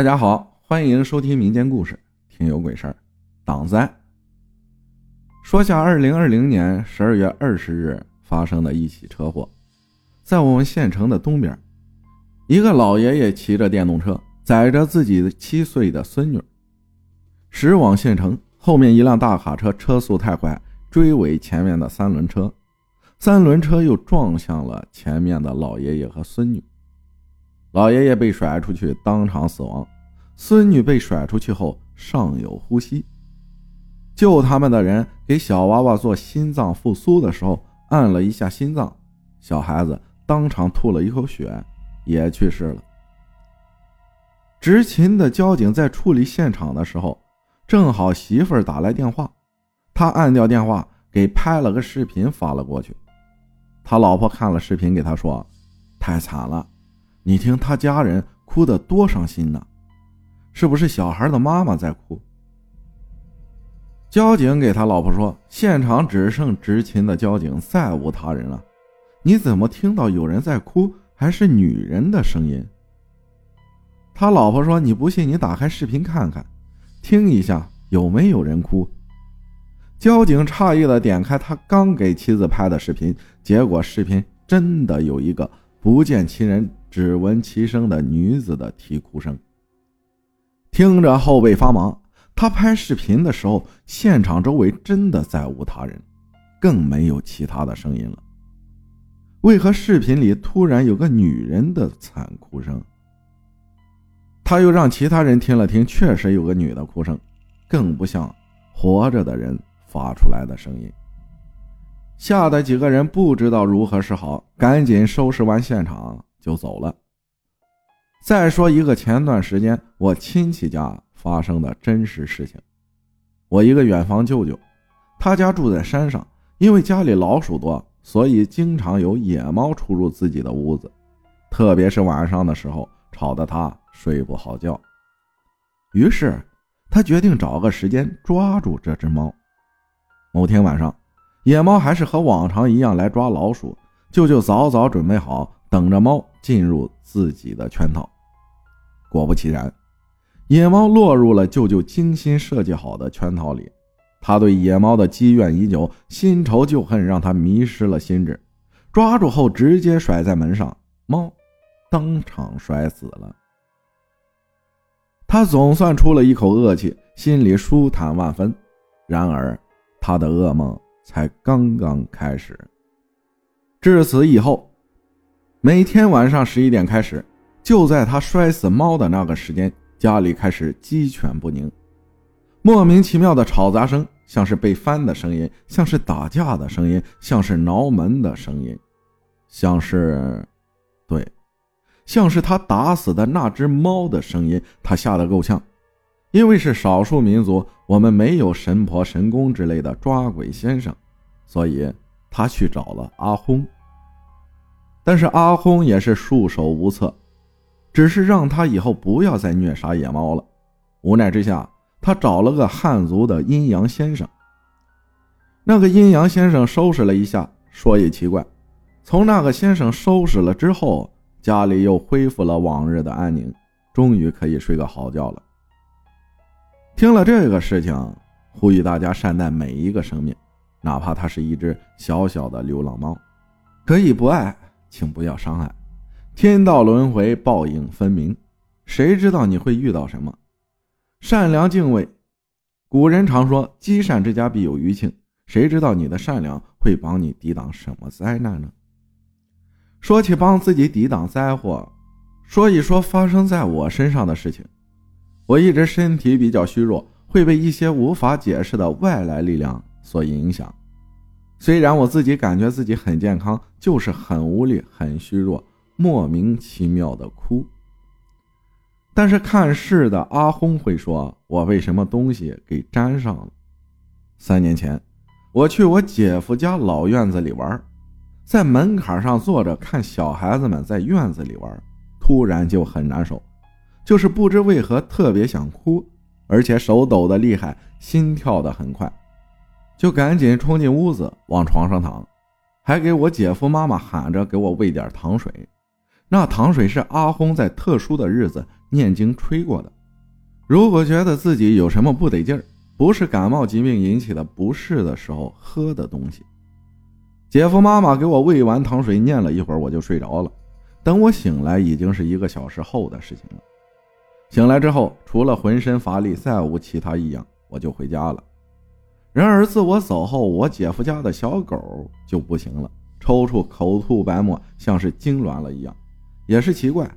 大家好，欢迎收听民间故事，听有鬼事儿，挡灾。说下二零二零年十二月二十日发生的一起车祸，在我们县城的东边，一个老爷爷骑着电动车，载着自己七岁的孙女，驶往县城。后面一辆大卡车车速太快，追尾前面的三轮车，三轮车又撞向了前面的老爷爷和孙女。老爷爷被甩出去，当场死亡。孙女被甩出去后尚有呼吸。救他们的人给小娃娃做心脏复苏的时候，按了一下心脏，小孩子当场吐了一口血，也去世了。执勤的交警在处理现场的时候，正好媳妇儿打来电话，他按掉电话，给拍了个视频发了过去。他老婆看了视频，给他说：“太惨了。”你听他家人哭得多伤心呢，是不是小孩的妈妈在哭？交警给他老婆说：“现场只剩执勤的交警，再无他人了。你怎么听到有人在哭，还是女人的声音？”他老婆说：“你不信，你打开视频看看，听一下有没有人哭。”交警诧异的点开他刚给妻子拍的视频，结果视频真的有一个不见其人。只闻其声的女子的啼哭声，听着后背发麻。他拍视频的时候，现场周围真的再无他人，更没有其他的声音了。为何视频里突然有个女人的惨哭声？他又让其他人听了听，确实有个女的哭声，更不像活着的人发出来的声音。吓得几个人不知道如何是好，赶紧收拾完现场。就走了。再说一个前段时间我亲戚家发生的真实事情。我一个远房舅舅，他家住在山上，因为家里老鼠多，所以经常有野猫出入自己的屋子，特别是晚上的时候，吵得他睡不好觉。于是他决定找个时间抓住这只猫。某天晚上，野猫还是和往常一样来抓老鼠，舅舅早早准备好。等着猫进入自己的圈套，果不其然，野猫落入了舅舅精心设计好的圈套里。他对野猫的积怨已久，新仇旧恨让他迷失了心智。抓住后直接甩在门上，猫当场摔死了。他总算出了一口恶气，心里舒坦万分。然而，他的噩梦才刚刚开始。至此以后。每天晚上十一点开始，就在他摔死猫的那个时间，家里开始鸡犬不宁，莫名其妙的吵杂声，像是被翻的声音，像是打架的声音，像是挠门的声音，像是，对，像是他打死的那只猫的声音。他吓得够呛，因为是少数民族，我们没有神婆、神公之类的抓鬼先生，所以他去找了阿轰。但是阿轰也是束手无策，只是让他以后不要再虐杀野猫了。无奈之下，他找了个汉族的阴阳先生。那个阴阳先生收拾了一下，说也奇怪，从那个先生收拾了之后，家里又恢复了往日的安宁，终于可以睡个好觉了。听了这个事情，呼吁大家善待每一个生命，哪怕它是一只小小的流浪猫，可以不爱。请不要伤害，天道轮回，报应分明，谁知道你会遇到什么？善良敬畏，古人常说积善之家必有余庆，谁知道你的善良会帮你抵挡什么灾难呢？说起帮自己抵挡灾祸，说一说发生在我身上的事情。我一直身体比较虚弱，会被一些无法解释的外来力量所影响。虽然我自己感觉自己很健康，就是很无力、很虚弱，莫名其妙的哭。但是看事的阿轰会说：“我被什么东西给粘上了？”三年前，我去我姐夫家老院子里玩，在门槛上坐着看小孩子们在院子里玩，突然就很难受，就是不知为何特别想哭，而且手抖得厉害，心跳得很快。就赶紧冲进屋子，往床上躺，还给我姐夫妈妈喊着给我喂点糖水。那糖水是阿轰在特殊的日子念经吹过的。如果觉得自己有什么不得劲儿，不是感冒疾病引起的不适的时候喝的东西。姐夫妈妈给我喂完糖水，念了一会儿，我就睡着了。等我醒来，已经是一个小时后的事情了。醒来之后，除了浑身乏力，再无其他异样，我就回家了。然而，自我走后，我姐夫家的小狗就不行了，抽搐、口吐白沫，像是痉挛了一样。也是奇怪，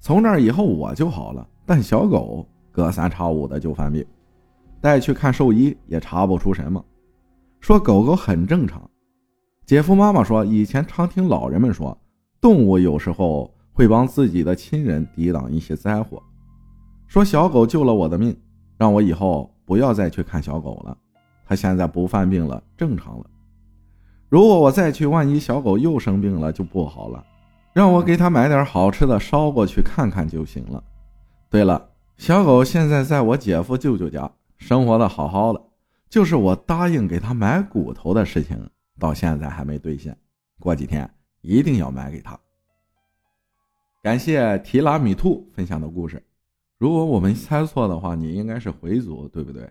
从那以后我就好了，但小狗隔三差五的就犯病，带去看兽医也查不出什么，说狗狗很正常。姐夫妈妈说，以前常听老人们说，动物有时候会帮自己的亲人抵挡一些灾祸。说小狗救了我的命，让我以后不要再去看小狗了。它现在不犯病了，正常了。如果我再去，万一小狗又生病了就不好了。让我给它买点好吃的捎过去看看就行了。对了，小狗现在在我姐夫舅舅家生活的好好的，就是我答应给他买骨头的事情到现在还没兑现，过几天一定要买给他。感谢提拉米兔分享的故事。如果我没猜错的话，你应该是回族，对不对？